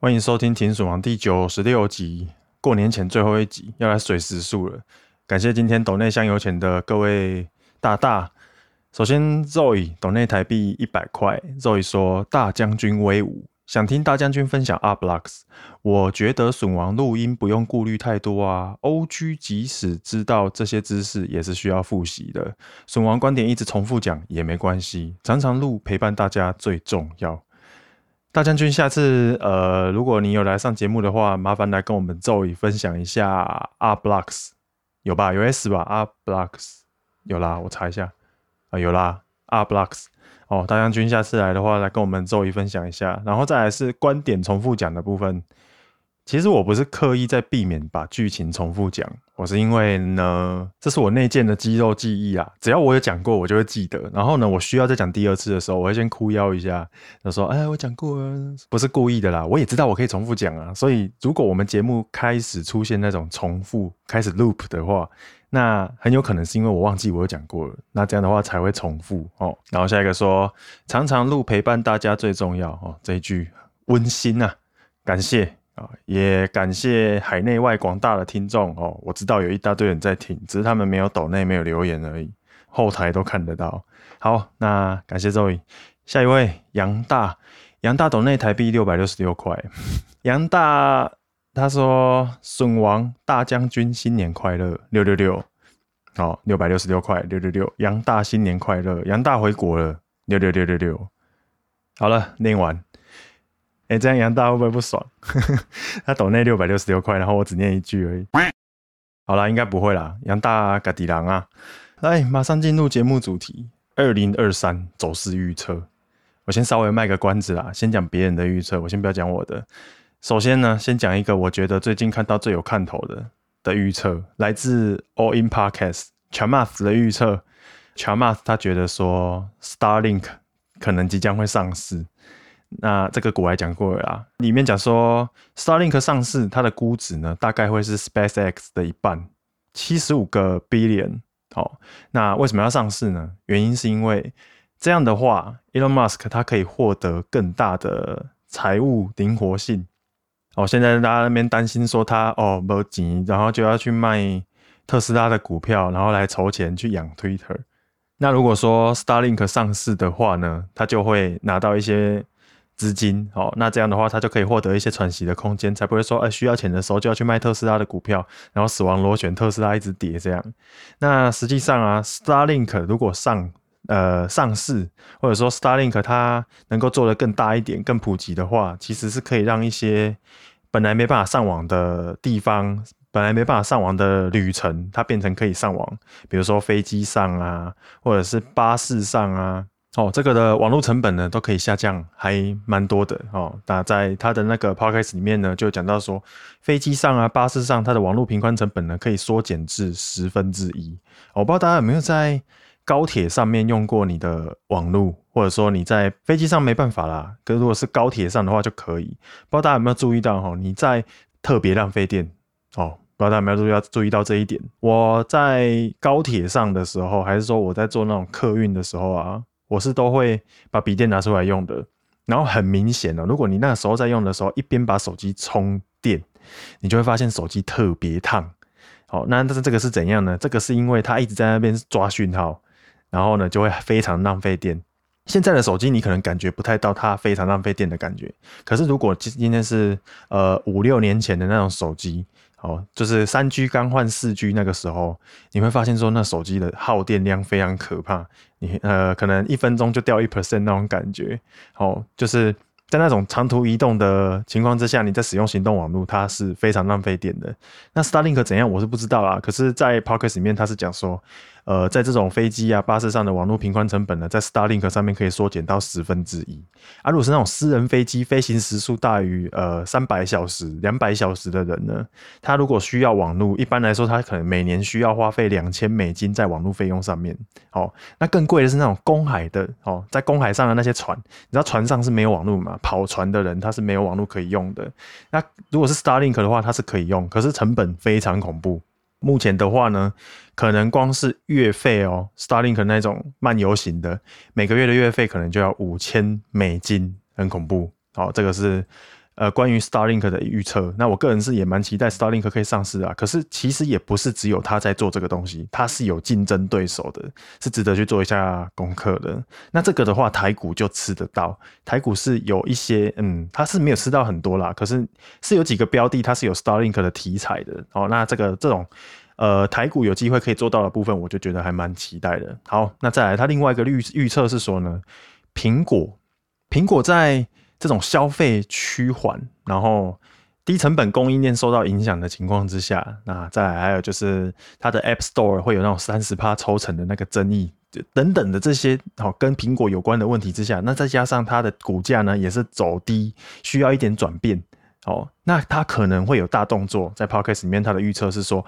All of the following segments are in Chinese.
欢迎收听《停损王》第九十六集，过年前最后一集，要来水时数了。感谢今天斗内香油钱的各位大大。首先，Zoe 斗内台币一百块，Zoe 说：“大将军威武，想听大将军分享 Art Blocks。我觉得损王录音不用顾虑太多啊。OG 即使知道这些知识，也是需要复习的。损王观点一直重复讲也没关系，常常录陪伴大家最重要。”大将军，下次呃，如果你有来上节目的话，麻烦来跟我们 Zoe 分享一下 R blocks，有吧？有 S 吧 R blocks 有啦，我查一下啊、有啦 R blocks 哦。大将军下次来的话，来跟我们 Zoe 分享一下，然后再来是观点重复讲的部分。其实我不是刻意在避免把剧情重复讲，我是因为呢，这是我内建的肌肉记忆啊。只要我有讲过，我就会记得。然后呢，我需要再讲第二次的时候，我会先哭腰一下，就说：“哎，我讲过了，不是故意的啦。”我也知道我可以重复讲啊。所以，如果我们节目开始出现那种重复、开始 loop 的话，那很有可能是因为我忘记我有讲过了。那这样的话才会重复哦。然后下一个说：“常常录陪伴大家最重要哦。”这一句温馨啊，感谢。啊也感谢海内外广大的听众哦，我知道有一大堆人在听，只是他们没有抖内没有留言而已，后台都看得到。好，那感谢这位下一位杨大，杨大抖内台币六百六十六块，杨大他说损王大将军新年快乐六六六，好，六百六十六块六六六，杨大新年快乐，杨大回国了六六六六六，好了，念完。哎、欸，这样杨大会不会不爽？他抖那六百六十六块，然后我只念一句而已。好啦，应该不会啦。杨大嘎迪郎啊，来，马上进入节目主题：二零二三走势预测。我先稍微卖个关子啦，先讲别人的预测，我先不要讲我的。首先呢，先讲一个我觉得最近看到最有看头的的预测，来自 All In Podcast Chamath 的预测。Chamath 他觉得说，Starlink 可能即将会上市。那这个股来讲过了啦，里面讲说，Starlink 上市，它的估值呢，大概会是 SpaceX 的一半，七十五个 billion。好，那为什么要上市呢？原因是因为这样的话，Elon Musk 他可以获得更大的财务灵活性。哦，现在大家那边担心说他哦没钱，然后就要去卖特斯拉的股票，然后来筹钱去养 Twitter。那如果说 Starlink 上市的话呢，他就会拿到一些。资金，好，那这样的话，他就可以获得一些喘息的空间，才不会说，哎，需要钱的时候就要去卖特斯拉的股票，然后死亡螺旋，特斯拉一直跌这样。那实际上啊，Starlink 如果上，呃，上市，或者说 Starlink 它能够做得更大一点、更普及的话，其实是可以让一些本来没办法上网的地方，本来没办法上网的旅程，它变成可以上网，比如说飞机上啊，或者是巴士上啊。哦，这个的网络成本呢都可以下降，还蛮多的哦。那在他的那个 podcast 里面呢，就讲到说，飞机上啊、巴士上，它的网络频宽成本呢可以缩减至十分之一。我不知道大家有没有在高铁上面用过你的网络，或者说你在飞机上没办法啦，可如果是高铁上的话就可以。不知道大家有没有注意到哈？你在特别浪费电哦。不知道大家有没有注意到注意到这一点？我在高铁上的时候，还是说我在做那种客运的时候啊？我是都会把笔电拿出来用的，然后很明显哦，如果你那时候在用的时候，一边把手机充电，你就会发现手机特别烫。好，那但是这个是怎样呢？这个是因为它一直在那边抓讯号，然后呢就会非常浪费电。现在的手机你可能感觉不太到它非常浪费电的感觉，可是如果今今天是呃五六年前的那种手机。哦，就是三 G 刚换四 G 那个时候，你会发现说那手机的耗电量非常可怕，你呃可能一分钟就掉一 percent 那种感觉。哦，就是在那种长途移动的情况之下，你在使用行动网络，它是非常浪费电的。那 Starlink 怎样，我是不知道啊。可是，在 p o c k e t 里面，它是讲说。呃，在这种飞机啊、巴士上的网络频宽成本呢，在 Starlink 上面可以缩减到十分之一。而、啊、如果是那种私人飞机飞行时速大于呃三百小时、两百小时的人呢，他如果需要网络，一般来说他可能每年需要花费两千美金在网络费用上面。哦，那更贵的是那种公海的哦，在公海上的那些船，你知道船上是没有网络嘛？跑船的人他是没有网络可以用的。那如果是 Starlink 的话，它是可以用，可是成本非常恐怖。目前的话呢，可能光是月费哦，Starlink 那种漫游型的，每个月的月费可能就要五千美金，很恐怖。好，这个是呃，关于 Starlink 的预测，那我个人是也蛮期待 Starlink 可以上市啊。可是其实也不是只有他在做这个东西，他是有竞争对手的，是值得去做一下功课的。那这个的话，台股就吃得到，台股是有一些，嗯，它是没有吃到很多啦，可是是有几个标的，它是有 Starlink 的题材的。哦，那这个这种，呃，台股有机会可以做到的部分，我就觉得还蛮期待的。好，那再来，它另外一个预预测是说呢，苹果，苹果在。这种消费趋缓，然后低成本供应链受到影响的情况之下，那再来还有就是它的 App Store 会有那种三十趴抽成的那个争议等等的这些好跟苹果有关的问题之下，那再加上它的股价呢也是走低，需要一点转变哦，那它可能会有大动作。在 Podcast 里面，它的预测是说，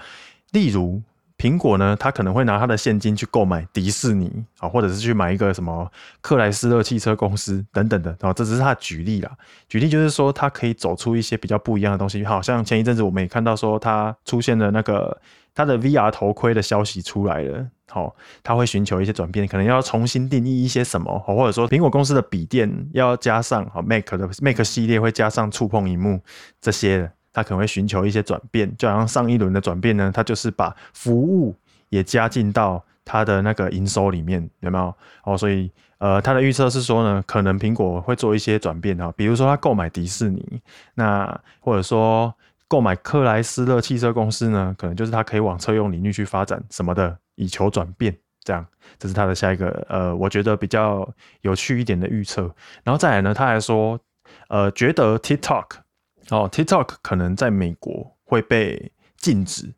例如。苹果呢，他可能会拿他的现金去购买迪士尼啊，或者是去买一个什么克莱斯勒汽车公司等等的啊，这只是他举例啦。举例就是说，他可以走出一些比较不一样的东西。好像前一阵子我们也看到说，他出现了那个他的 VR 头盔的消息出来了。好，他会寻求一些转变，可能要重新定义一些什么，或者说苹果公司的笔电要加上好 Mac 的 Mac 系列会加上触碰荧幕这些的。他可能会寻求一些转变，就好像上一轮的转变呢，他就是把服务也加进到他的那个营收里面，有没有？哦，所以呃，他的预测是说呢，可能苹果会做一些转变啊，比如说他购买迪士尼，那或者说购买克莱斯勒汽车公司呢，可能就是他可以往车用领域去发展什么的，以求转变。这样，这是他的下一个呃，我觉得比较有趣一点的预测。然后再来呢，他还说，呃，觉得 TikTok。哦，TikTok 可能在美国会被禁止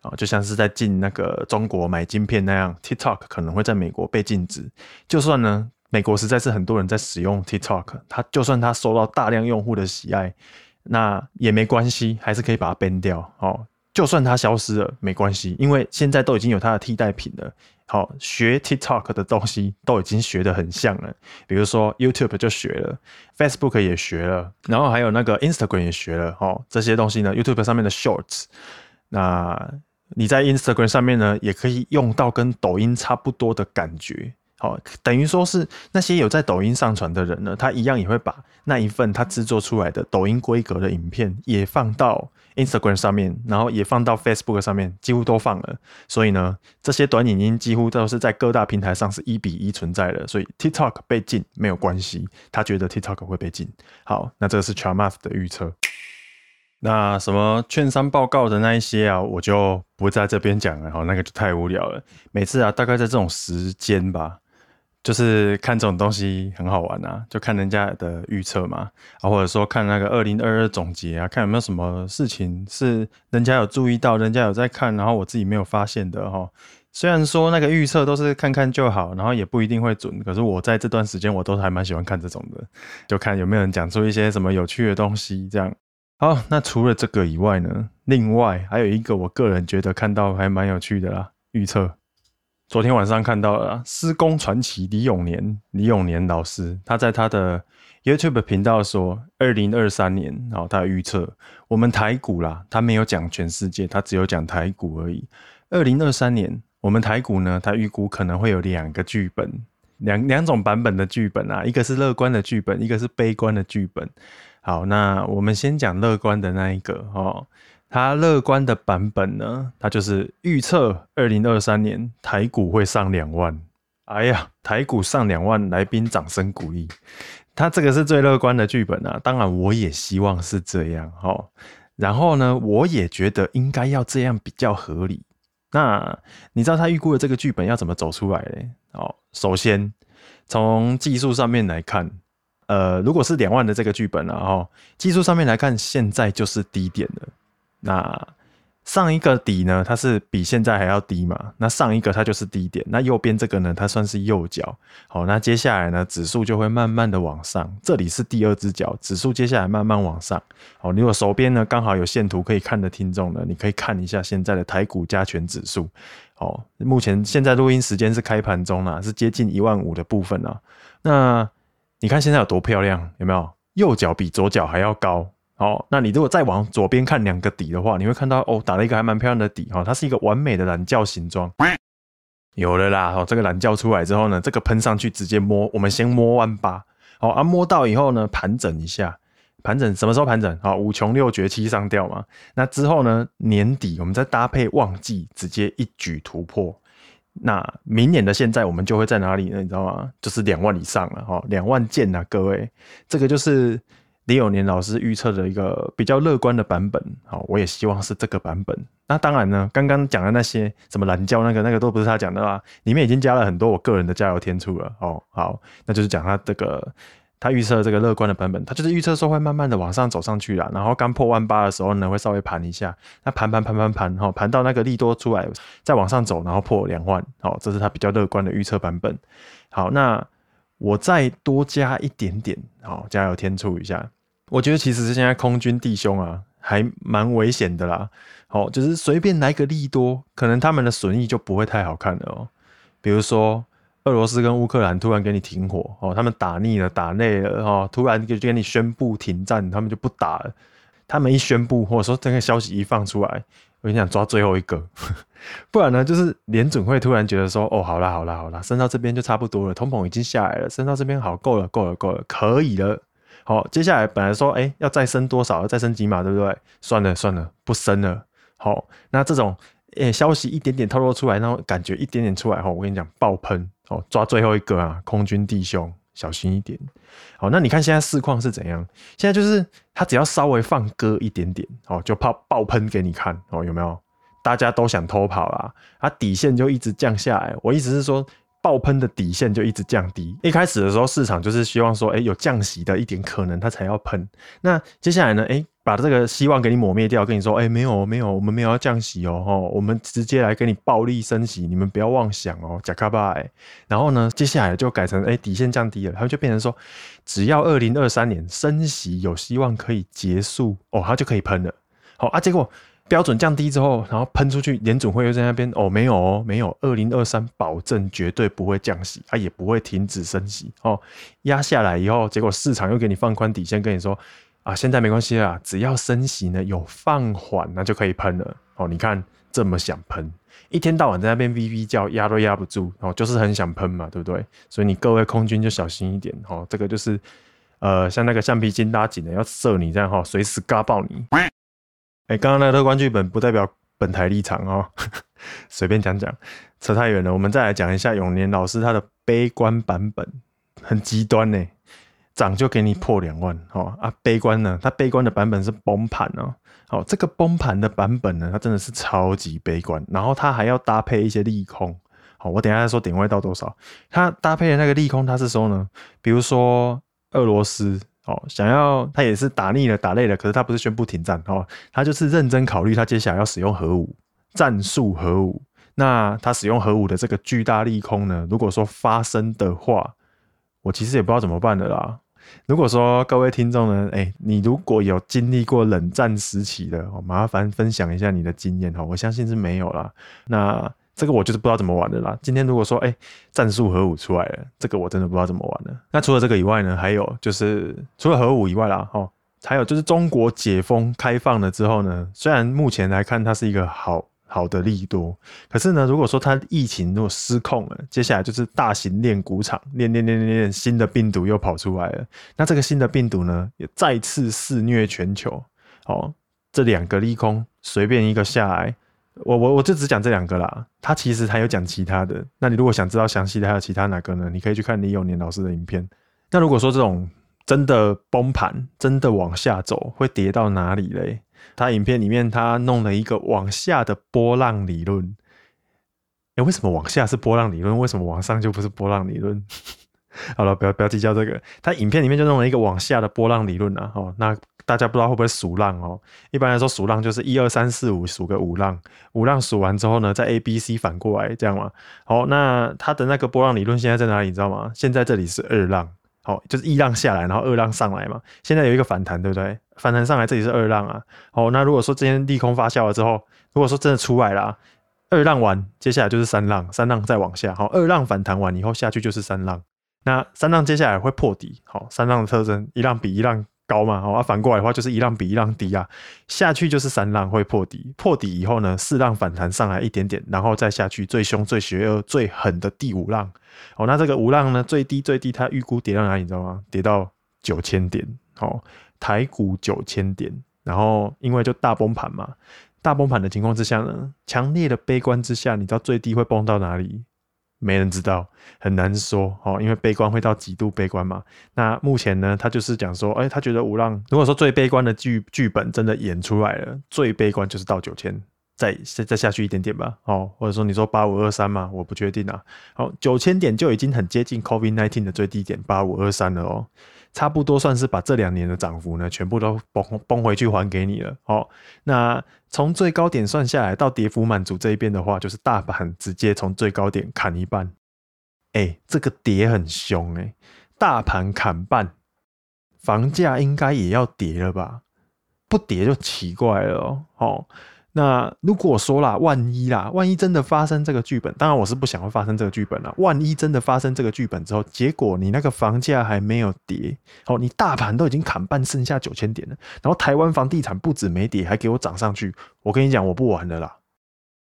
啊，就像是在禁那个中国买晶片那样，TikTok 可能会在美国被禁止。就算呢，美国实在是很多人在使用 TikTok，它就算它受到大量用户的喜爱，那也没关系，还是可以把它 ban 掉。哦，就算它消失了，没关系，因为现在都已经有它的替代品了。好，学 TikTok 的东西都已经学得很像了，比如说 YouTube 就学了，Facebook 也学了，然后还有那个 Instagram 也学了。哦，这些东西呢，YouTube 上面的 Shorts，那你在 Instagram 上面呢，也可以用到跟抖音差不多的感觉。好，等于说是那些有在抖音上传的人呢，他一样也会把那一份他制作出来的抖音规格的影片也放到。Instagram 上面，然后也放到 Facebook 上面，几乎都放了。所以呢，这些短影音几乎都是在各大平台上是一比一存在的。所以 TikTok 被禁没有关系，他觉得 TikTok 会被禁。好，那这个是 Char Math 的预测。那什么券商报告的那一些啊，我就不在这边讲了。好，那个就太无聊了。每次啊，大概在这种时间吧。就是看这种东西很好玩啊，就看人家的预测嘛，啊，或者说看那个二零二二总结啊，看有没有什么事情是人家有注意到，人家有在看，然后我自己没有发现的哈。虽然说那个预测都是看看就好，然后也不一定会准，可是我在这段时间我都还蛮喜欢看这种的，就看有没有人讲出一些什么有趣的东西这样。好，那除了这个以外呢，另外还有一个我个人觉得看到还蛮有趣的啦，预测。昨天晚上看到了施工传奇李永年，李永年老师他在他的 YouTube 频道说，二零二三年，然后他预测我们台股啦，他没有讲全世界，他只有讲台股而已。二零二三年，我们台股呢，他预估可能会有两个剧本，两两种版本的剧本啊，一个是乐观的剧本，一个是悲观的剧本。好，那我们先讲乐观的那一个哦。他乐观的版本呢，他就是预测二零二三年台股会上两万。哎呀，台股上两万，来宾掌声鼓励。他这个是最乐观的剧本啊，当然我也希望是这样哦。然后呢，我也觉得应该要这样比较合理。那你知道他预估的这个剧本要怎么走出来嘞？哦，首先从技术上面来看，呃，如果是两万的这个剧本啊，哦，技术上面来看，现在就是低点了。那上一个底呢，它是比现在还要低嘛？那上一个它就是低点，那右边这个呢，它算是右脚。好，那接下来呢，指数就会慢慢的往上。这里是第二只脚，指数接下来慢慢往上。好，如果手边呢刚好有线图可以看的听众呢，你可以看一下现在的台股加权指数。好，目前现在录音时间是开盘中啦，是接近一万五的部分啊。那你看现在有多漂亮，有没有？右脚比左脚还要高。好，那你如果再往左边看两个底的话，你会看到哦，打了一个还蛮漂亮的底哈，它是一个完美的懒觉形状。有了啦，哦，这个懒觉出来之后呢，这个喷上去直接摸，我们先摸完吧。好，啊，摸到以后呢，盘整一下，盘整什么时候盘整？好，五穷六绝七上吊嘛。那之后呢？年底我们再搭配旺季，直接一举突破。那明年的现在，我们就会在哪里呢？你知道吗？就是两万以上了哈，两万见呐，各位。这个就是李永年老师预测的一个比较乐观的版本。好，我也希望是这个版本。那当然呢，刚刚讲的那些什么蓝教那个那个都不是他讲的啦，里面已经加了很多我个人的加油添醋了。哦，好，那就是讲他这个。他预测这个乐观的版本，他就是预测说会慢慢的往上走上去啦，然后刚破万八的时候呢，会稍微盘一下，那盘盘盘盘盘，哈，盘到那个利多出来，再往上走，然后破两万，好，这是他比较乐观的预测版本。好，那我再多加一点点，好，加油添醋一下。我觉得其实是现在空军弟兄啊，还蛮危险的啦，好，就是随便来个利多，可能他们的损益就不会太好看了哦，比如说。俄罗斯跟乌克兰突然给你停火哦，他们打腻了，打累了哦，突然就给你宣布停战，他们就不打了。他们一宣布，或者说这个消息一放出来，我跟你讲，抓最后一个，不然呢，就是联准会突然觉得说，哦，好啦好啦好啦，升到这边就差不多了，通膨已经下来了，升到这边好，够了够了够了，可以了。好，接下来本来说，哎、要再升多少，要再升几码，对不对？算了算了，不升了。好，那这种。诶、消息一点点透露出来，然后感觉一点点出来后，我跟你讲，爆喷哦，抓最后一个啊，空军弟兄，小心一点。好，那你看现在市况是怎样？现在就是它只要稍微放鸽一点点，哦，就怕爆喷给你看哦，有没有？大家都想偷跑啦，它底线就一直降下来。我意思是说。爆喷的底线就一直降低。一开始的时候，市场就是希望说，哎、有降息的一点可能，它才要喷。那接下来呢？哎、把这个希望给你抹灭掉，跟你说，哎、欸，没有，没有，我们没有要降息哦，吼，我们直接来给你暴力升息，你们不要妄想哦，假卡巴。然后呢，接下来就改成，哎、底线降低了，它就变成说，只要二零二三年升息有希望可以结束，哦，它就可以喷了。好啊，结果。标准降低之后，然后喷出去，联准会又在那边哦，没有哦，没有，二零二三保证绝对不会降息，啊，也不会停止升息哦，压下来以后，结果市场又给你放宽底线，跟你说啊，现在没关系啦，只要升息呢有放缓，那就可以喷了哦。你看这么想喷，一天到晚在那边哔哔叫，压都压不住哦，就是很想喷嘛，对不对？所以你各位空军就小心一点哦，这个就是呃，像那个橡皮筋拉紧的要射你这样哈，随时嘎爆你。哎，刚刚那个乐观剧本不代表本台立场哦，随便讲讲，扯太远了。我们再来讲一下永年老师他的悲观版本，很极端呢，涨就给你破两万哦啊，悲观呢，它悲观的版本是崩盘哦，好，这个崩盘的版本呢，它真的是超级悲观，然后它还要搭配一些利空，好，我等下再说点位到多少，它搭配的那个利空，它是说呢，比如说俄罗斯。哦，想要他也是打腻了，打累了，可是他不是宣布停战哦，他就是认真考虑他接下来要使用核武，战术核武。那他使用核武的这个巨大利空呢，如果说发生的话，我其实也不知道怎么办的啦。如果说各位听众呢，哎、你如果有经历过冷战时期的，哦，麻烦分享一下你的经验哈，我相信是没有啦。那。这个我就是不知道怎么玩的啦。今天如果说，哎，战术核武出来了，这个我真的不知道怎么玩了。那除了这个以外呢，还有就是除了核武以外啦，哦，还有就是中国解封开放了之后呢，虽然目前来看它是一个好好的利多，可是呢，如果说它疫情如果失控了，接下来就是大型练股场练练练练练，新的病毒又跑出来了。那这个新的病毒呢，也再次肆虐全球。哦，这两个利空随便一个下来。我我我就只讲这两个啦，他其实还有讲其他的。那你如果想知道详细的还有其他哪个呢？你可以去看李永年老师的影片。那如果说这种真的崩盘，真的往下走，会跌到哪里嘞？他影片里面他弄了一个往下的波浪理论。哎，为什么往下是波浪理论？为什么往上就不是波浪理论？好了，不要不要计较这个。他影片里面就弄了一个往下的波浪理论啊。哦，那。大家不知道会不会数浪哦？一般来说，数浪就是一二三四五数个五浪，五浪数完之后呢，在 A B C 反过来这样嘛。好，那它的那个波浪理论现在在哪里？你知道吗？现在这里是二浪，好，就是一浪下来，然后二浪上来嘛。现在有一个反弹，对不对？反弹上来，这里是二浪啊。好，那如果说今天利空发酵了之后，如果说真的出来了，二浪完，接下来就是三浪，三浪再往下。好，二浪反弹完以后下去就是三浪，那三浪接下来会破底。好，三浪的特征，一浪比一浪。高嘛，好啊，反过来的话就是一浪比一浪低啊，下去就是三浪会破底，破底以后呢，四浪反弹上来一点点，然后再下去最凶、最邪恶、最狠的第五浪，哦，那这个五浪呢，最低最低，它预估跌到哪里，你知道吗？跌到九千点，哦，台股九千点，然后因为就大崩盘嘛，大崩盘的情况之下呢，强烈的悲观之下，你知道最低会崩到哪里？没人知道，很难说哦，因为悲观会到极度悲观嘛。那目前呢，他就是讲说，哎，他觉得五浪如果说最悲观的剧剧本真的演出来了，最悲观就是到九千，再再再下去一点点吧，哦，或者说你说八五二三嘛，我不确定啊。好，九千点就已经很接近 COVID-19 的最低点八五二三了哦。差不多算是把这两年的涨幅呢，全部都崩崩回去还给你了。哦，那从最高点算下来到跌幅满足这一边的话，就是大盘直接从最高点砍一半。哎、这个跌很凶哎、大盘砍半，房价应该也要跌了吧？不跌就奇怪了哦。哦那如果说啦，万一啦，万一真的发生这个剧本，当然我是不想会发生这个剧本啦。万一真的发生这个剧本之后，结果你那个房价还没有跌，哦，你大盘都已经砍半，剩下九千点了，然后台湾房地产不止没跌，还给我涨上去。我跟你讲，我不玩了啦，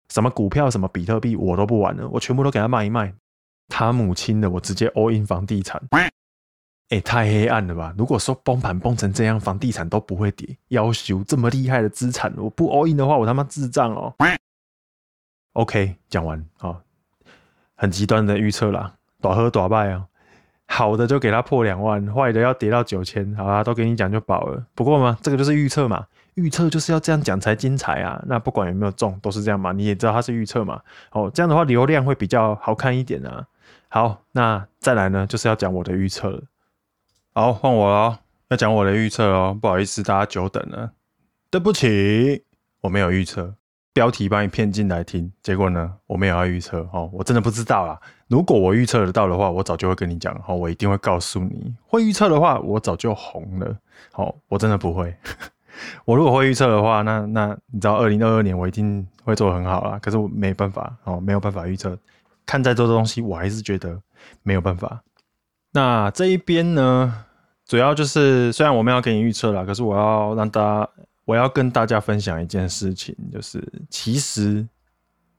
什么股票、什么比特币，我都不玩了，我全部都给他卖一卖。他母亲的，我直接 all in 房地产。哎、太黑暗了吧！如果说崩盘崩成这样，房地产都不会跌，要求这么厉害的资产，我不 all in 的话，我他妈智障哦。OK，讲完啊、哦，很极端的预测啦，大好大败啊。好的就给他破两万，坏的要跌到九千，好啦，都给你讲就饱了。不过嘛，这个就是预测嘛，预测就是要这样讲才精彩啊。那不管有没有中，都是这样嘛。你也知道它是预测嘛。哦，这样的话流量会比较好看一点啊。好，那再来呢，就是要讲我的预测了。好，换我了，要讲我的预测哦。不好意思，大家久等了，对不起，我没有预测。标题把你骗进来听，结果呢，我没有要预测哦，我真的不知道啊。如果我预测得到的话，我早就会跟你讲哦，我一定会告诉你。会预测的话，我早就红了。好，我真的不会。我如果会预测的话，那那你知道，二零二二年我一定会做得很好啦。可是我没办法哦，没有办法预测。看再多的东西，我还是觉得没有办法。那这一边呢？主要就是，虽然我们要给你预测啦，可是我要让大家，我要跟大家分享一件事情，就是其实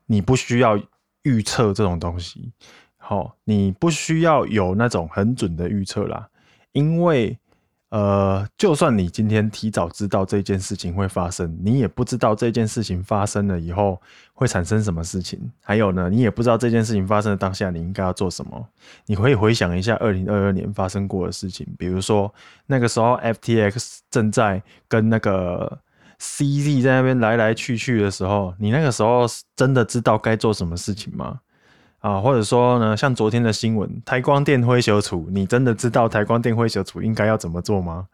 你不需要预测这种东西，好，你不需要有那种很准的预测啦，因为。呃，就算你今天提早知道这件事情会发生，你也不知道这件事情发生了以后会产生什么事情。还有呢，你也不知道这件事情发生的当下你应该要做什么。你可以回想一下二零二二年发生过的事情，比如说那个时候 FTX 正在跟那个 CZ 在那边来来去去的时候，你那个时候真的知道该做什么事情吗？啊，或者说呢，像昨天的新闻，台光电灰熊处，你真的知道台光电灰熊处应该要怎么做吗？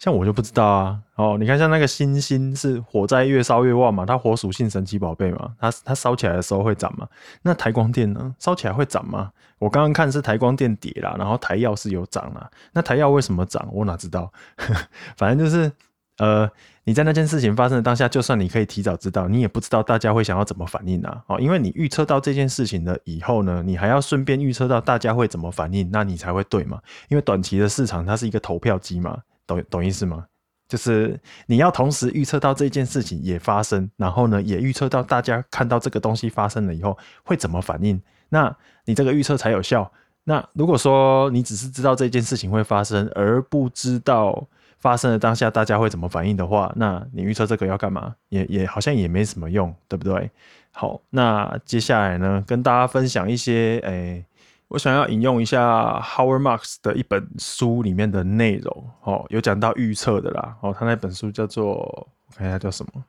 像我就不知道啊。哦，你看像那个星星是火灾越烧越旺嘛，它火属性神奇宝贝嘛，它它烧起来的时候会涨嘛。那台光电呢，烧起来会涨吗？我刚刚看是台光电跌啦，然后台燿是有涨啦。那台燿为什么涨？我哪知道？反正就是。呃，你在那件事情发生的当下，就算你可以提早知道，你也不知道大家会想要怎么反应啊！哦，因为你预测到这件事情了以后呢，你还要顺便预测到大家会怎么反应，那你才会对嘛。因为短期的市场它是一个投票机嘛，懂懂意思吗？就是你要同时预测到这件事情也发生，然后呢，也预测到大家看到这个东西发生了以后会怎么反应，那你这个预测才有效。那如果说你只是知道这件事情会发生，而不知道。发生的当下，大家会怎么反应的话，那你预测这个要干嘛？也也好像也没什么用，对不对？好，那接下来呢，跟大家分享一些，诶、我想要引用一下 Howard Marks 的一本书里面的内容，哦，有讲到预测的啦，哦，他那本书叫做，我看一下叫什么，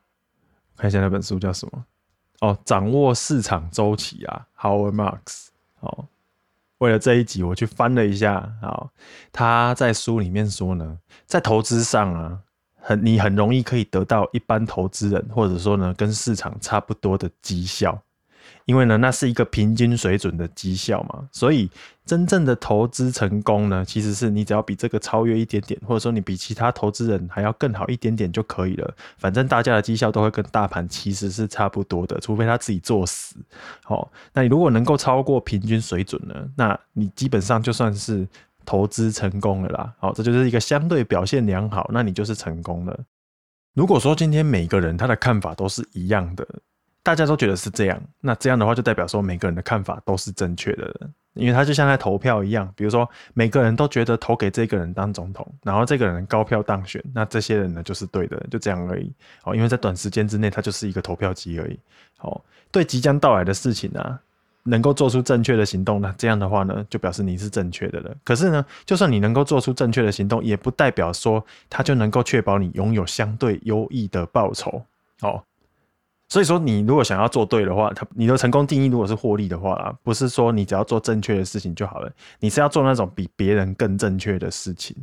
看一下那本书叫什么，哦，掌握市场周期啊，Howard Marks，哦。为了这一集，我去翻了一下，好，他在书里面说呢，在投资上啊，很你很容易可以得到一般投资人或者说呢跟市场差不多的绩效。因为呢，那是一个平均水准的绩效嘛，所以真正的投资成功呢，其实是你只要比这个超越一点点，或者说你比其他投资人还要更好一点点就可以了。反正大家的绩效都会跟大盘其实是差不多的，除非他自己作死。好，那你如果能够超过平均水准呢，那你基本上就算是投资成功了啦。好，这就是一个相对表现良好，那你就是成功了。如果说今天每个人他的看法都是一样的。大家都觉得是这样，那这样的话就代表说每个人的看法都是正确的，因为他就像在投票一样，比如说每个人都觉得投给这个人当总统，然后这个人高票当选，那这些人呢就是对的，就这样而已。哦，因为在短时间之内，他就是一个投票机而已。哦，对即将到来的事情啊。能够做出正确的行动呢？这样的话呢，就表示你是正确的了。可是呢，就算你能够做出正确的行动，也不代表说它就能够确保你拥有相对优异的报酬。哦，所以说你如果想要做对的话，他你的成功定义如果是获利的话啊，不是说你只要做正确的事情就好了，你是要做那种比别人更正确的事情。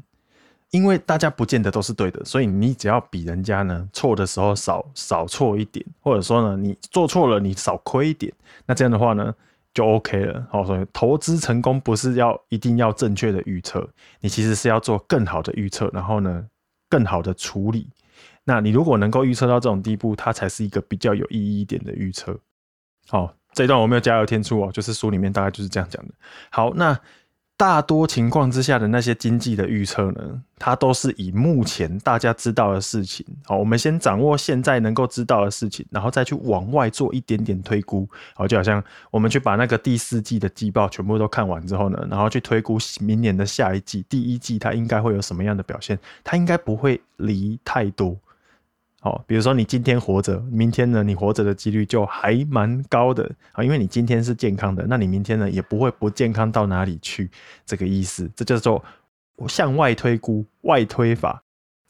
因为大家不见得都是对的，所以你只要比人家呢错的时候少少错一点，或者说呢你做错了你少亏一点，那这样的话呢。就 OK 了。好，所以投资成功不是要一定要正确的预测，你其实是要做更好的预测，然后呢，更好的处理。那你如果能够预测到这种地步，它才是一个比较有意义一点的预测。好，这一段我没有加油添醋哦，就是书里面大概就是这样讲的。好，那。大多情况之下的那些经济的预测呢，它都是以目前大家知道的事情，好，我们先掌握现在能够知道的事情，然后再去往外做一点点推估，好，就好像我们去把那个第四季的季报全部都看完之后呢，然后去推估明年的下一季第一季它应该会有什么样的表现，它应该不会离太多。好，比如说你今天活着，明天呢，你活着的几率就还蛮高的啊，因为你今天是健康的，那你明天呢也不会不健康到哪里去，这个意思，这叫做向外推估、外推法。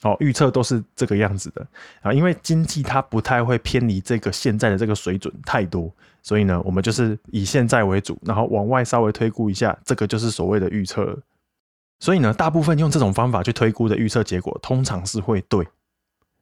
哦，预测都是这个样子的啊，因为经济它不太会偏离这个现在的这个水准太多，所以呢，我们就是以现在为主，然后往外稍微推估一下，这个就是所谓的预测。所以呢，大部分用这种方法去推估的预测结果，通常是会对。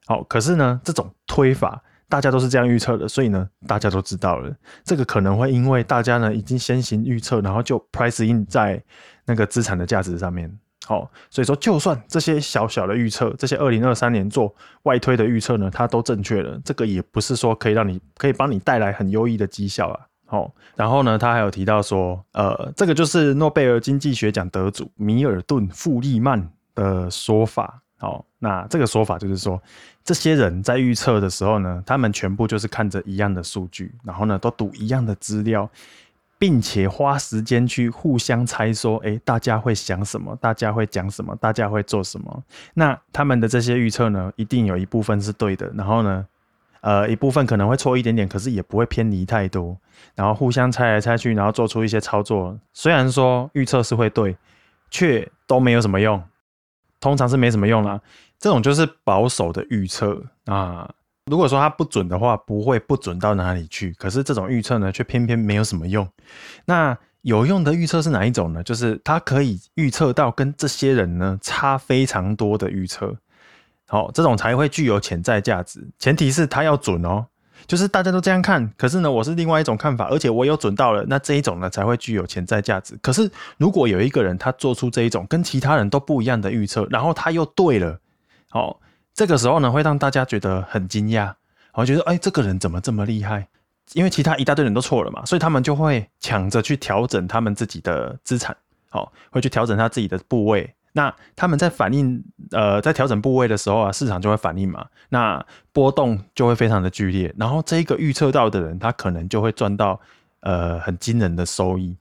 好，可是呢，这种推法大家都是这样预测的，所以呢，大家都知道了，这个可能会因为大家呢已经先行预测，然后就 price in 在那个资产的价值上面。好，所以说就算这些小小的预测，这些二零二三年做外推的预测呢，它都正确了，这个也不是说可以让你可以帮你带来很优异的绩效啊。好，然后呢，他还有提到说，呃，这个就是诺贝尔经济学奖得主米尔顿·富利曼的说法。好，那这个说法就是说，这些人在预测的时候呢，他们全部就是看着一样的数据，然后呢，都读一样的资料，并且花时间去互相猜说，诶，大家会想什么？大家会讲什么？大家会做什么？那他们的这些预测呢，一定有一部分是对的，然后呢，呃，一部分可能会错一点点，可是也不会偏离太多，然后互相猜来猜去，然后做出一些操作。虽然说预测是会对，却都没有什么用。通常是没什么用啦，这种就是保守的预测啊。如果说它不准的话，不会不准到哪里去。可是这种预测呢，却偏偏没有什么用。那有用的预测是哪一种呢？就是它可以预测到跟这些人呢差非常多的预测。好，这种才会具有潜在价值。前提是它要准哦。就是大家都这样看，可是呢，我是另外一种看法，而且我有准到了，那这一种呢才会具有潜在价值。可是如果有一个人他做出这一种跟其他人都不一样的预测，然后他又对了，哦，这个时候呢会让大家觉得很惊讶，我觉得哎，这个人怎么这么厉害？因为其他一大堆人都错了嘛，所以他们就会抢着去调整他们自己的资产，好，会去调整他自己的部位。那他们在反应，呃，在调整部位的时候啊，市场就会反应嘛，那波动就会非常的剧烈，然后这一个预测到的人，他可能就会赚到呃很惊人的收益。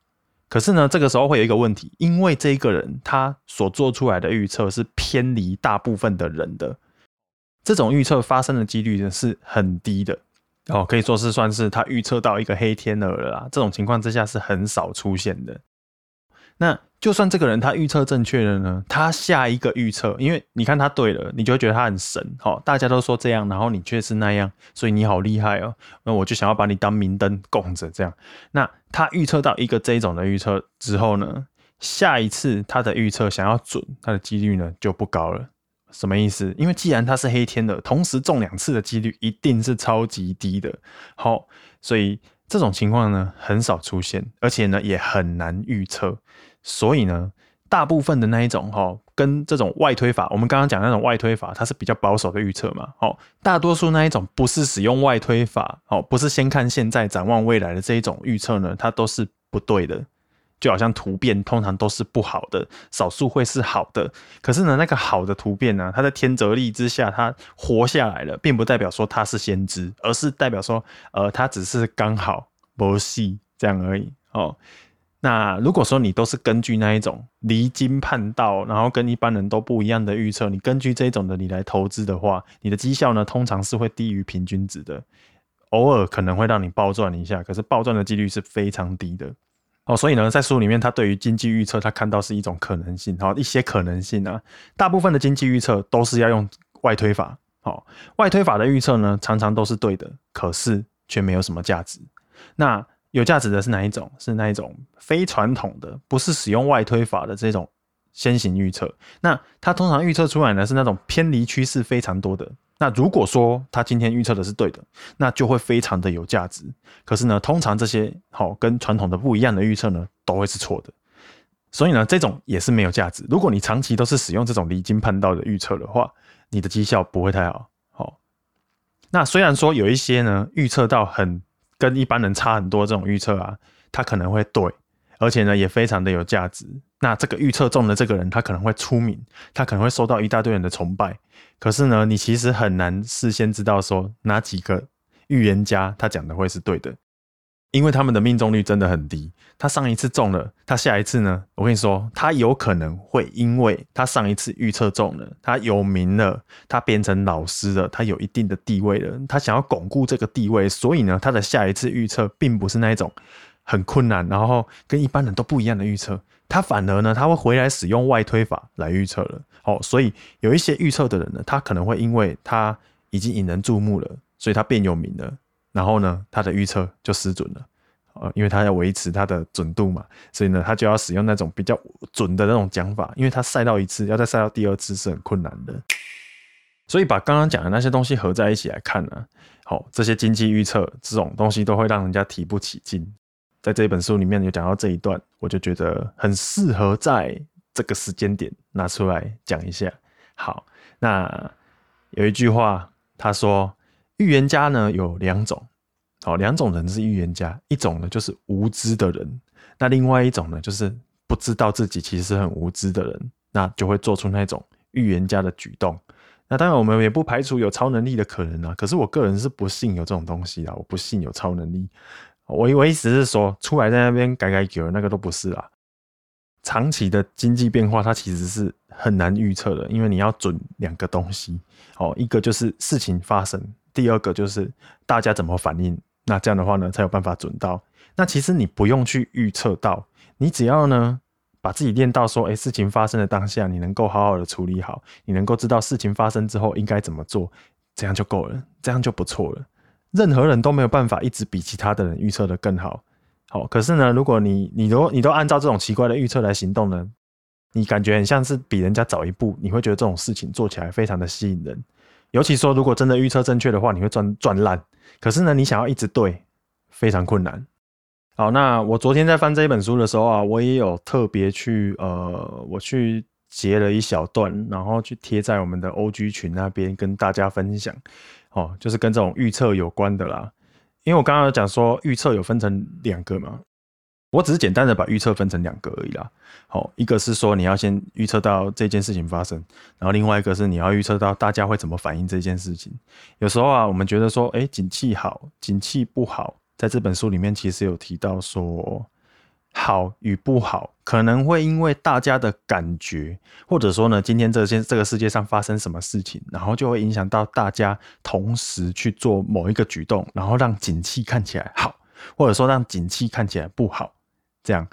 可是呢，这个时候会有一个问题，因为这个人他所做出来的预测是偏离大部分的人的，这种预测发生的几率呢是很低的哦，可以说是算是他预测到一个黑天鹅了啦。这种情况之下是很少出现的。那就算这个人他预测正确了呢，他下一个预测，因为你看他对了，你就会觉得他很神，好，大家都说这样，然后你却是那样，所以你好厉害哦，那我就想要把你当明灯供着这样。那他预测到一个这种的预测之后呢，下一次他的预测想要准，他的几率呢就不高了。什么意思？因为既然他是黑天鹅，同时中两次的几率一定是超级低的。好，所以。这种情况呢很少出现，而且呢也很难预测，所以呢大部分的那一种哈，跟这种外推法，我们刚刚讲那种外推法，它是比较保守的预测嘛，哦，大多数那一种不是使用外推法，哦，不是先看现在展望未来的这一种预测呢，它都是不对的，就好像突变通常都是不好的，少数会是好的。可是呢，那个好的突变呢，它在天择力之下，它活下来了，并不代表说它是先知，而是代表说，呃，它只是刚好不细这样而已哦。那如果说你都是根据那一种离经叛道，然后跟一般人都不一样的预测，你根据这种的你来投资的话，你的绩效呢，通常是会低于平均值的。偶尔可能会让你暴赚一下，可是暴赚的几率是非常低的哦。所以呢，在书里面，他对于经济预测，他看到是一种可能性，好，一些可能性啊。大部分的经济预测都是要用外推法，好，外推法的预测呢，常常都是对的，可是却没有什么价值。那有价值的是哪一种？是那一种非传统的，不是使用外推法的这种先行预测。那它通常预测出来呢，是那种偏离趋势非常多的。那如果说他今天预测的是对的，那就会非常的有价值。可是呢，通常这些好跟传统的不一样的预测呢，都会是错的。所以呢，这种也是没有价值。如果你长期都是使用这种离经叛道的预测的话，你的绩效不会太好。好，那虽然说有一些呢，预测到很跟一般人差很多这种预测啊，它可能会对，而且呢也非常的有价值。那这个预测中的这个人，他可能会出名，他可能会受到一大堆人的崇拜。可是呢，你其实很难事先知道说哪几个预言家他讲的会是对的，因为他们的命中率真的很低。他上一次中了，他下一次呢？我跟你说，他有可能会因为他上一次预测中了，他有名了，他变成老师了，他有一定的地位了，他想要巩固这个地位，所以呢，他的下一次预测并不是那一种很困难，然后跟一般人都不一样的预测。他反而呢，他会回来使用外推法来预测了。哦，所以有一些预测的人呢，他可能会因为他已经引人注目了，所以他变有名了，然后呢，他的预测就失准了。呃，因为他要维持他的准度嘛，所以呢，他就要使用那种比较准的那种讲法。因为他赛到一次，要再赛到第二次是很困难的。所以把刚刚讲的那些东西合在一起来看呢，好，这些经济预测这种东西都会让人家提不起劲。在这本书里面有讲到这一段，我就觉得很适合在这个时间点拿出来讲一下。好，那有一句话，他说预言家呢有两种，好，两种人是预言家，一种呢就是无知的人，那另外一种呢就是不知道自己其实很无知的人，那就会做出那种预言家的举动。那当然我们也不排除有超能力的可能啊，可是我个人是不信有这种东西啊，我不信有超能力。我我意思是说，出来在那边改改久了，那个都不是啦。长期的经济变化，它其实是很难预测的，因为你要准两个东西哦，一个就是事情发生，第二个就是大家怎么反应。那这样的话呢，才有办法准到。那其实你不用去预测到，你只要呢把自己练到说，哎，事情发生的当下，你能够好好的处理好，你能够知道事情发生之后应该怎么做，这样就够了，这样就不错了。任何人都没有办法一直比其他的人预测得更好，好，可是呢，如果你你都你都按照这种奇怪的预测来行动呢，你感觉很像是比人家早一步，你会觉得这种事情做起来非常的吸引人。尤其说，如果真的预测正确的话，你会赚赚烂。可是呢，你想要一直对，非常困难。好，那我昨天在翻这一本书的时候啊，我也有特别去呃，我去截了一小段，然后去贴在我们的 OG 群那边跟大家分享。哦，就是跟这种预测有关的啦，因为我刚刚有讲说预测有分成两个嘛，我只是简单的把预测分成两个而已啦。好，一个是说你要先预测到这件事情发生，然后另外一个是你要预测到大家会怎么反应这件事情。有时候啊，我们觉得说，哎，景气好，景气不好，在这本书里面其实有提到说。好与不好，可能会因为大家的感觉，或者说呢，今天这些这个世界上发生什么事情，然后就会影响到大家同时去做某一个举动，然后让景气看起来好，或者说让景气看起来不好，这样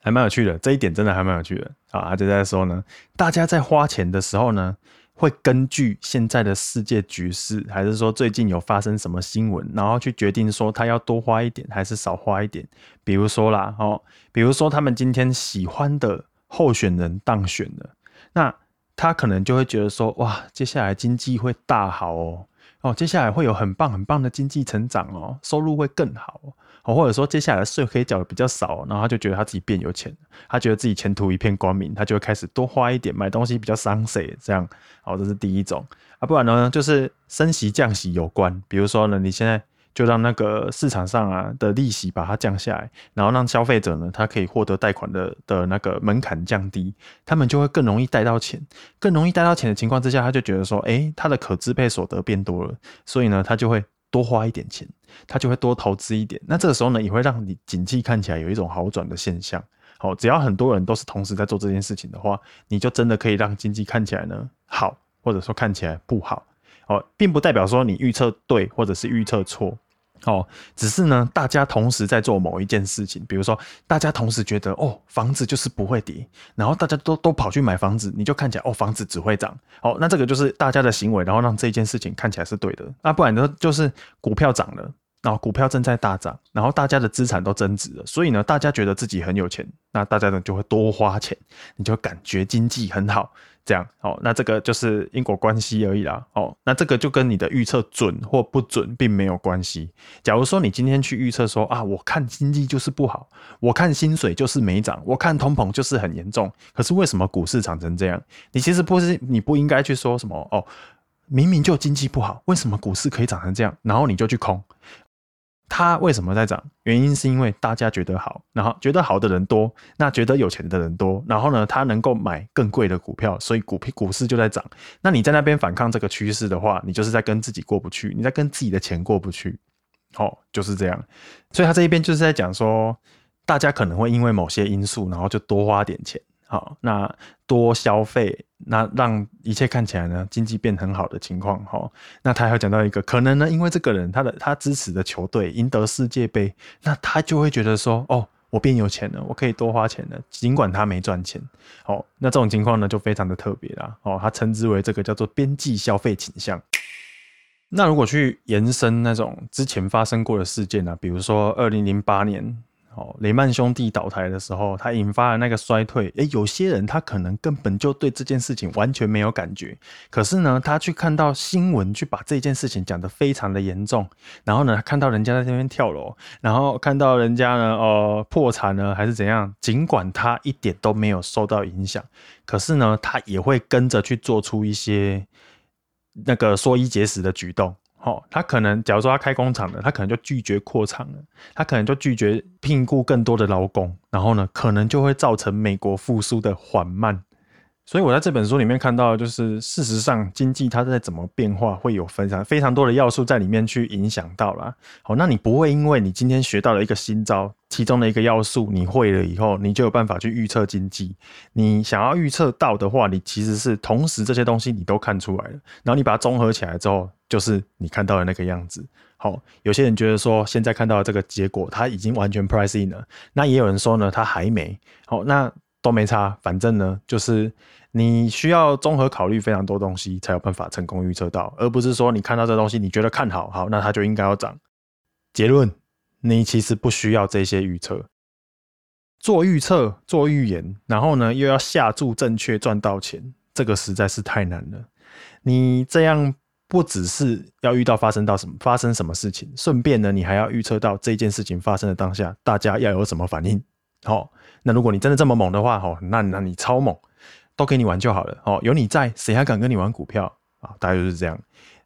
还蛮有趣的。这一点真的还蛮有趣的啊！就在说呢，大家在花钱的时候呢。会根据现在的世界局势，还是说最近有发生什么新闻，然后去决定说他要多花一点还是少花一点。比如说啦，哦，比如说他们今天喜欢的候选人当选了，那他可能就会觉得说，哇，接下来经济会大好哦，哦，接下来会有很棒很棒的经济成长哦，收入会更好。哦或者说接下来税可以缴的比较少，然后他就觉得他自己变有钱，他觉得自己前途一片光明，他就会开始多花一点，买东西比较省水，这样，好，这是第一种啊。不然呢，就是升息降息有关，比如说呢，你现在就让那个市场上啊的利息把它降下来，然后让消费者呢，他可以获得贷款的的那个门槛降低，他们就会更容易贷到钱，更容易贷到钱的情况之下，他就觉得说，哎，他的可支配所得变多了，所以呢，他就会多花一点钱，他就会多投资一点，那这个时候呢，也会让你景气看起来有一种好转的现象。好，只要很多人都是同时在做这件事情的话，你就真的可以让经济看起来呢好，或者说看起来不好。哦，并不代表说你预测对或者是预测错。哦，只是呢，大家同时在做某一件事情，比如说大家同时觉得哦，房子就是不会跌，然后大家都都跑去买房子，你就看起来哦，房子只会涨。哦，那这个就是大家的行为，然后让这件事情看起来是对的。那不然呢，就是股票涨了。然后股票正在大涨，然后大家的资产都增值了，所以呢，大家觉得自己很有钱，那大家呢就会多花钱，你就感觉经济很好，这样哦，那这个就是因果关系而已啦。哦，那这个就跟你的预测准或不准并没有关系。假如说你今天去预测说啊，我看经济就是不好，我看薪水就是没涨，我看通膨就是很严重，可是为什么股市涨成这样？你其实不是，你不应该去说什么哦，明明就经济不好，为什么股市可以涨成这样？然后你就去空。它为什么在涨？原因是因为大家觉得好，然后觉得好的人多，那觉得有钱的人多，然后呢，他能够买更贵的股票，所以股股市就在涨。那你在那边反抗这个趋势的话，你就是在跟自己过不去，你在跟自己的钱过不去。哦，就是这样。所以他这一边就是在讲说，大家可能会因为某些因素，然后就多花点钱。好，那多消费，那让一切看起来呢，经济变很好的情况，哈，那他还讲到一个可能呢，因为这个人他的他支持的球队赢得世界杯，那他就会觉得说，哦，我变有钱了，我可以多花钱了，尽管他没赚钱，哦，那这种情况呢就非常的特别啦，哦，他称之为这个叫做边际消费倾向。那如果去延伸那种之前发生过的事件呢，比如说二零零八年。哦，雷曼兄弟倒台的时候，他引发了那个衰退。诶，有些人他可能根本就对这件事情完全没有感觉，可是呢，他去看到新闻，去把这件事情讲得非常的严重。然后呢，看到人家在这边跳楼，然后看到人家呢，呃，破产了还是怎样，尽管他一点都没有受到影响，可是呢，他也会跟着去做出一些那个缩衣节食的举动。哦，他可能，假如说他开工厂的，他可能就拒绝扩厂了，他可能就拒绝聘雇更多的劳工，然后呢，可能就会造成美国复苏的缓慢。所以我在这本书里面看到，就是事实上经济它在怎么变化，会有非常非常多的要素在里面去影响到啦。好，那你不会因为你今天学到了一个新招，其中的一个要素你会了以后，你就有办法去预测经济。你想要预测到的话，你其实是同时这些东西你都看出来了，然后你把它综合起来之后，就是你看到的那个样子。好，有些人觉得说现在看到这个结果，它已经完全 price in 了，那也有人说呢，它还没。好，那都没差，反正呢，就是。你需要综合考虑非常多东西，才有办法成功预测到，而不是说你看到这东西，你觉得看好，好，那它就应该要涨。结论，你其实不需要这些预测。做预测、做预言，然后呢，又要下注正确赚到钱，这个实在是太难了。你这样不只是要遇到发生到什么发生什么事情，顺便呢，你还要预测到这件事情发生的当下，大家要有什么反应。好，那如果你真的这么猛的话，好，那那你超猛。都给你玩就好了哦，有你在，谁还敢跟你玩股票啊？大概就是这样。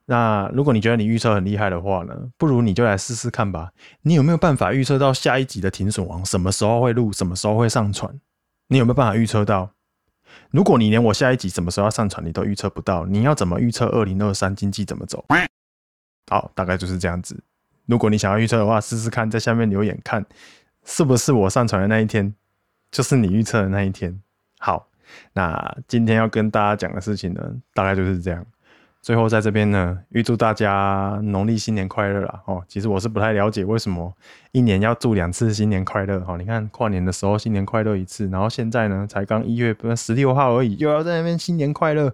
那如果你觉得你预测很厉害的话呢，不如你就来试试看吧。你有没有办法预测到下一集的停损王什么时候会录，什么时候会上传？你有没有办法预测到？如果你连我下一集什么时候要上传你都预测不到，你要怎么预测二零二三经济怎么走？好，大概就是这样子。如果你想要预测的话，试试看，在下面留言看是不是我上传的那一天，就是你预测的那一天。好。那今天要跟大家讲的事情呢，大概就是这样。最后在这边呢，预祝大家农历新年快乐啦！哦，其实我是不太了解为什么一年要祝两次新年快乐。哦，你看跨年的时候新年快乐一次，然后现在呢才刚一月十六号而已，又要在那边新年快乐。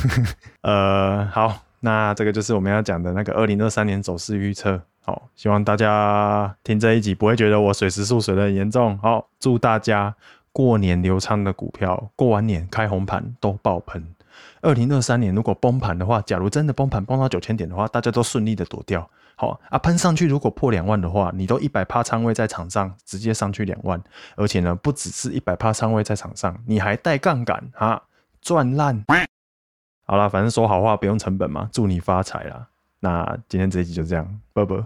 呃，好，那这个就是我们要讲的那个二零二三年走势预测。好，希望大家听这一集不会觉得我水时速水得很严重。好，祝大家。过年留仓的股票，过完年开红盘都爆喷。二零二三年如果崩盘的话，假如真的崩盘崩到九千点的话，大家都顺利的躲掉。好啊，喷上去如果破两万的话，你都一百趴仓位在场上，直接上去两万。而且呢，不只是一百趴仓位在场上，你还带杠杆啊，赚烂。好啦，反正说好话不用成本嘛，祝你发财啦。那今天这一集就这样，拜拜。